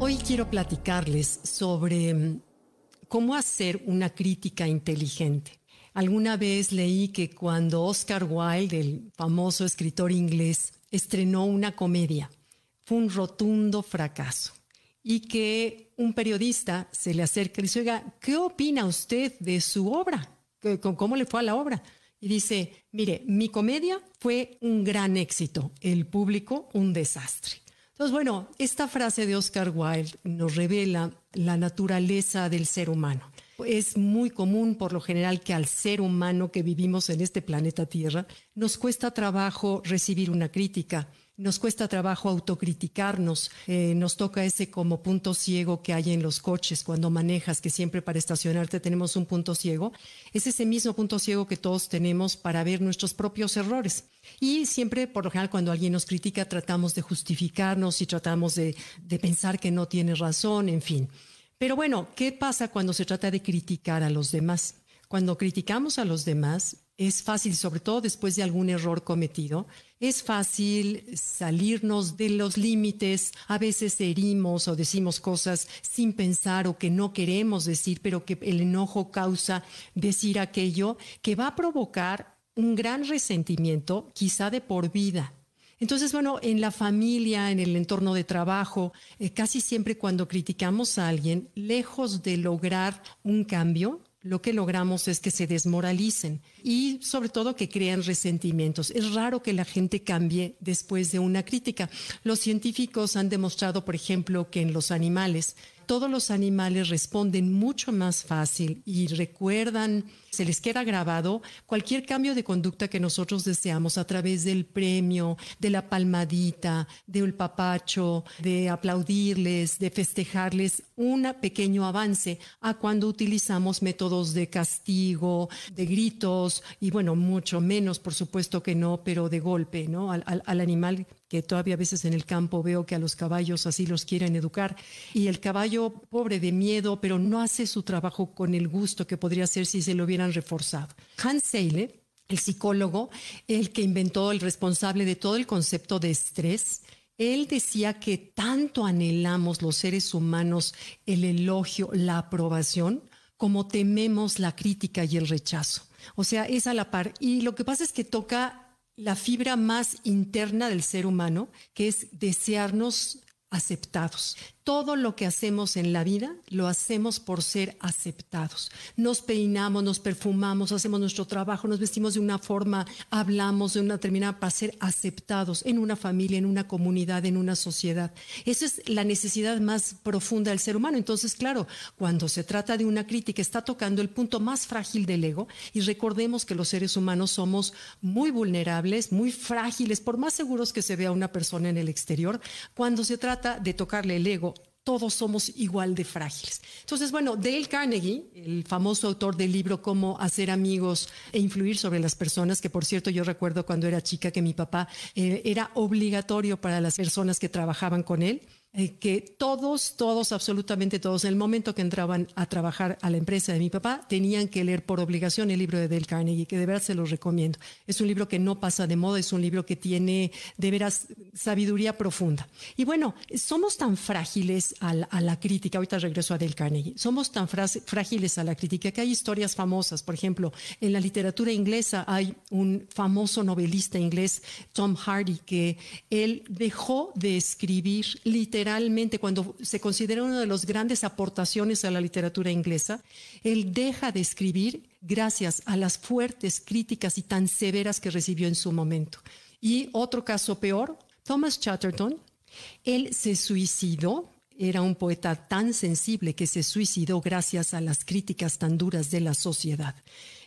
Hoy quiero platicarles sobre mm, cómo hacer una crítica inteligente. Alguna vez leí que cuando Oscar Wilde, el famoso escritor inglés, estrenó una comedia, fue un rotundo fracaso y que un periodista se le acerca y le dice, oiga, ¿qué opina usted de su obra? ¿Cómo le fue a la obra? Y dice, mire, mi comedia fue un gran éxito, el público un desastre. Entonces, bueno, esta frase de Oscar Wilde nos revela la naturaleza del ser humano. Es muy común, por lo general, que al ser humano que vivimos en este planeta Tierra nos cuesta trabajo recibir una crítica, nos cuesta trabajo autocriticarnos, eh, nos toca ese como punto ciego que hay en los coches cuando manejas, que siempre para estacionarte tenemos un punto ciego. Es ese mismo punto ciego que todos tenemos para ver nuestros propios errores. Y siempre, por lo general, cuando alguien nos critica, tratamos de justificarnos y tratamos de, de pensar que no tiene razón, en fin. Pero bueno, ¿qué pasa cuando se trata de criticar a los demás? Cuando criticamos a los demás, es fácil, sobre todo después de algún error cometido, es fácil salirnos de los límites, a veces herimos o decimos cosas sin pensar o que no queremos decir, pero que el enojo causa decir aquello que va a provocar un gran resentimiento, quizá de por vida. Entonces, bueno, en la familia, en el entorno de trabajo, eh, casi siempre cuando criticamos a alguien, lejos de lograr un cambio, lo que logramos es que se desmoralicen y sobre todo que crean resentimientos. Es raro que la gente cambie después de una crítica. Los científicos han demostrado, por ejemplo, que en los animales todos los animales responden mucho más fácil y recuerdan, se les queda grabado cualquier cambio de conducta que nosotros deseamos a través del premio, de la palmadita, del papacho, de aplaudirles, de festejarles un pequeño avance a cuando utilizamos métodos de castigo, de gritos y bueno, mucho menos, por supuesto que no, pero de golpe, ¿no? Al, al animal que todavía a veces en el campo veo que a los caballos así los quieren educar y el caballo pobre de miedo, pero no hace su trabajo con el gusto que podría hacer si se lo hubieran reforzado. Hans Seyle, el psicólogo, el que inventó el responsable de todo el concepto de estrés, él decía que tanto anhelamos los seres humanos el elogio, la aprobación, como tememos la crítica y el rechazo. O sea, es a la par. Y lo que pasa es que toca la fibra más interna del ser humano, que es desearnos aceptados. Todo lo que hacemos en la vida lo hacemos por ser aceptados. Nos peinamos, nos perfumamos, hacemos nuestro trabajo, nos vestimos de una forma, hablamos de una determinada para ser aceptados en una familia, en una comunidad, en una sociedad. Esa es la necesidad más profunda del ser humano. Entonces, claro, cuando se trata de una crítica, está tocando el punto más frágil del ego y recordemos que los seres humanos somos muy vulnerables, muy frágiles, por más seguros que se vea una persona en el exterior, cuando se trata de tocarle el ego todos somos igual de frágiles. Entonces, bueno, Dale Carnegie, el famoso autor del libro Cómo hacer amigos e influir sobre las personas, que por cierto yo recuerdo cuando era chica que mi papá eh, era obligatorio para las personas que trabajaban con él eh, que todos, todos, absolutamente todos, en el momento que entraban a trabajar a la empresa de mi papá, tenían que leer por obligación el libro de Dale Carnegie, que de verdad se los recomiendo. Es un libro que no pasa de moda, es un libro que tiene de veras sabiduría profunda. Y bueno, somos tan frágiles a la, crítica, ahorita regreso a Dale Carnegie, somos tan frágiles a la crítica que hay historias famosas. Por ejemplo, en la literatura inglesa hay un famoso novelista inglés, Tom Hardy, que él dejó de escribir literatura literalmente, cuando se considera una de las grandes aportaciones a la literatura inglesa, él deja de escribir gracias a las fuertes críticas y tan severas que recibió en su momento. Y otro caso peor, Thomas Chatterton, él se suicidó era un poeta tan sensible que se suicidó gracias a las críticas tan duras de la sociedad.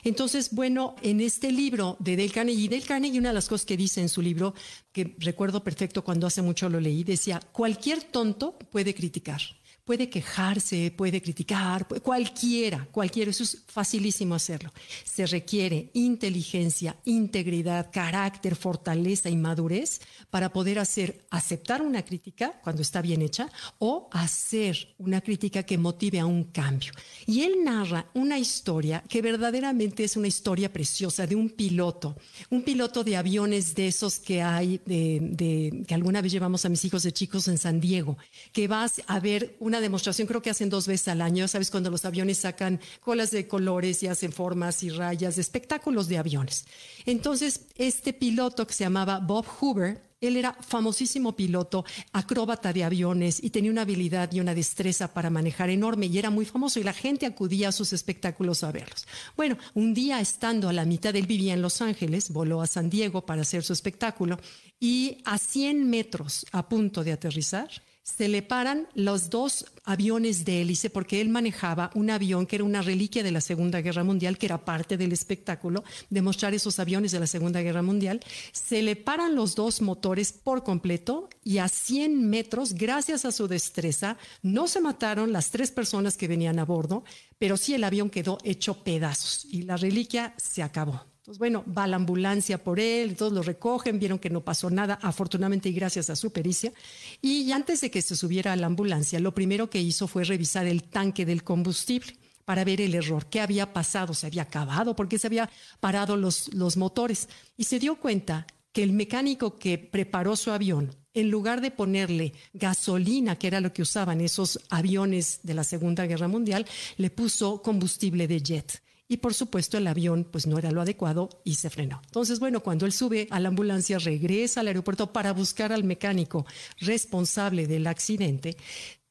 Entonces, bueno, en este libro de Dale Carnegie, Dale Carnegie, una de las cosas que dice en su libro, que recuerdo perfecto cuando hace mucho lo leí, decía, cualquier tonto puede criticar, puede quejarse, puede criticar, cualquiera, cualquiera, eso es facilísimo hacerlo. Se requiere inteligencia, integridad, carácter, fortaleza y madurez para poder hacer, aceptar una crítica cuando está bien hecha o hacer una crítica que motive a un cambio. Y él narra una historia que verdaderamente es una historia preciosa de un piloto, un piloto de aviones de esos que hay, de, que alguna vez llevamos a mis hijos de chicos en San Diego, que vas a ver una demostración, creo que hacen dos veces al año, sabes, cuando los aviones sacan colas de colores y hacen formas y rayas, espectáculos de aviones. Entonces, este piloto que se llamaba Bob Hoover, él era famosísimo piloto, acróbata de aviones y tenía una habilidad y una destreza para manejar enorme y era muy famoso y la gente acudía a sus espectáculos a verlos. Bueno, un día estando a la mitad, él vivía en Los Ángeles, voló a San Diego para hacer su espectáculo y a 100 metros a punto de aterrizar, se le paran los dos aviones de hélice porque él manejaba un avión que era una reliquia de la Segunda Guerra Mundial, que era parte del espectáculo de mostrar esos aviones de la Segunda Guerra Mundial. Se le paran los dos motores por completo y a 100 metros, gracias a su destreza, no se mataron las tres personas que venían a bordo, pero sí el avión quedó hecho pedazos y la reliquia se acabó. Entonces, bueno, va la ambulancia por él, todos lo recogen, vieron que no pasó nada, afortunadamente y gracias a su pericia. Y antes de que se subiera a la ambulancia, lo primero que hizo fue revisar el tanque del combustible para ver el error, qué había pasado, se había acabado, por qué se había parado los, los motores. Y se dio cuenta que el mecánico que preparó su avión, en lugar de ponerle gasolina, que era lo que usaban esos aviones de la Segunda Guerra Mundial, le puso combustible de jet y por supuesto el avión pues no era lo adecuado y se frenó. Entonces, bueno, cuando él sube a la ambulancia, regresa al aeropuerto para buscar al mecánico responsable del accidente,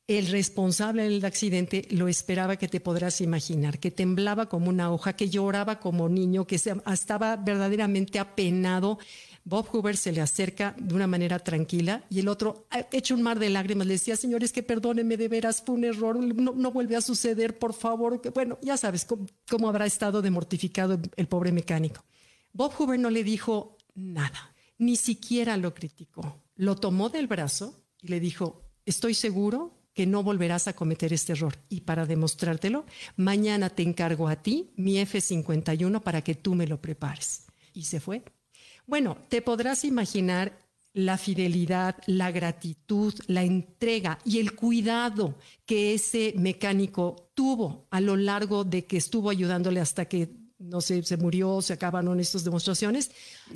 el responsable del accidente lo esperaba que te podrás imaginar, que temblaba como una hoja, que lloraba como niño, que estaba verdaderamente apenado Bob Hoover se le acerca de una manera tranquila y el otro, hecho un mar de lágrimas, le decía, señores, que perdónenme de veras, fue un error, no, vuelve a suceder, por favor. Bueno, ya sabes cómo, habrá estado de mortificado el pobre mecánico. Bob Hoover no le dijo nada, ni siquiera lo criticó. Lo tomó del brazo y le dijo, estoy seguro que no volverás a cometer este error. Y para demostrártelo, mañana te encargo a ti mi F-51 para que tú me lo prepares. Y se fue. Bueno, te podrás imaginar la fidelidad, la gratitud, la entrega y el cuidado que ese mecánico tuvo a lo largo de que estuvo ayudándole hasta que no sé, se murió, se acabaron estas demostraciones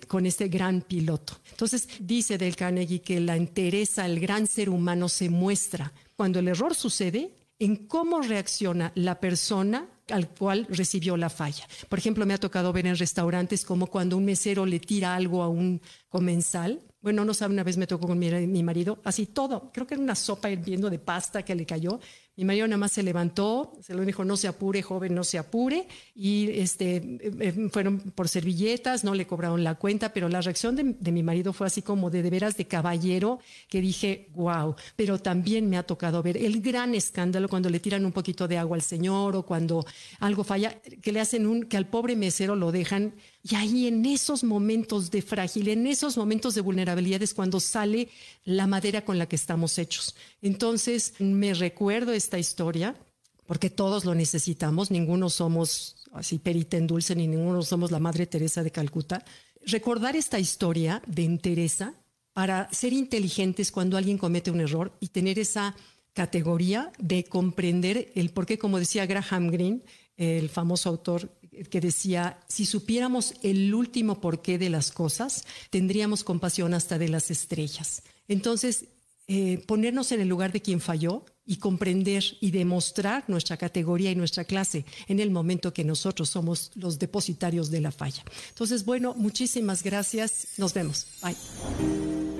con este gran piloto. Entonces, dice Del Carnegie que la entereza, el gran ser humano se muestra cuando el error sucede en cómo reacciona la persona al cual recibió la falla. Por ejemplo, me ha tocado ver en restaurantes como cuando un mesero le tira algo a un comensal. Bueno, no sabe, una vez me tocó con mi, mi marido, así todo, creo que era una sopa hirviendo de pasta que le cayó mi marido nada más se levantó, se lo dijo, no se apure, joven, no se apure. Y este, eh, eh, fueron por servilletas, no le cobraron la cuenta, pero la reacción de, mi marido fue así como de de veras de caballero, que dije, wow. Pero también me ha tocado ver el gran escándalo cuando le tiran un poquito de agua al señor o cuando algo falla, que le hacen un, que al pobre mesero lo dejan y ahí en esos momentos de frágil, en esos momentos de vulnerabilidad es cuando sale la madera con la que estamos hechos. Entonces me recuerdo esta historia porque todos lo necesitamos, ninguno somos así perita en dulce ni ninguno somos la Madre Teresa de Calcuta. Recordar esta historia de Teresa para ser inteligentes cuando alguien comete un error y tener esa categoría de comprender el por qué, como decía Graham Greene, el famoso autor que decía, si supiéramos el último porqué de las cosas, tendríamos compasión hasta de las estrellas. Entonces, eh, ponernos en el lugar de quien falló y comprender y demostrar nuestra categoría y nuestra clase en el momento que nosotros somos los depositarios de la falla. Entonces, bueno, muchísimas gracias. Nos vemos. Bye.